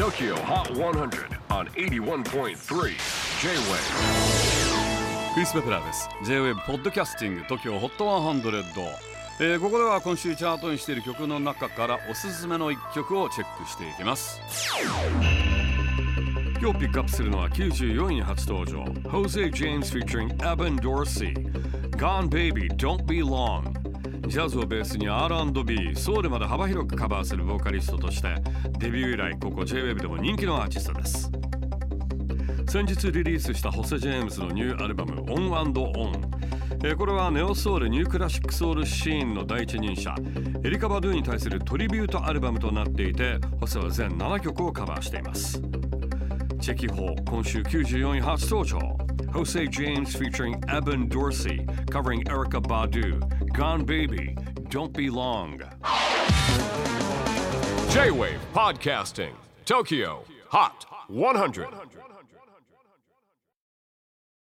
TOKYO HOT 100 on 81.3 J-WAVE クリス・ベプラーです。J-WAVE ポッドキャスティング TOKYO HOT 100、えーここでは今週チャートにしている曲の中からおすすめの一曲をチェックしていきます。今日ピックアップするのは94位に初登場。Jose James featuring Evan Dorsey Gone Baby Don't Be Long ジャズをベースに R&B ソウルまで幅広くカバーするボーカリストとしてデビュー以来ここ J-WAVE でも人気のアーティストです。先日リリースしたホセ・ジェームズのニューアルバム「オンオン」えこれはネオソウルニュークラシックソウルシーンの第一人者エリカ・バドゥに対するトリビュートアルバムとなっていてホセは全7曲をカバーしています。チェキホー今週94位初登場。Jose James featuring Evan Dorsey covering Erica Badu Gone Baby. Don't Be Long. J-WAVE PODCASTING. TOKYO. HOT. 100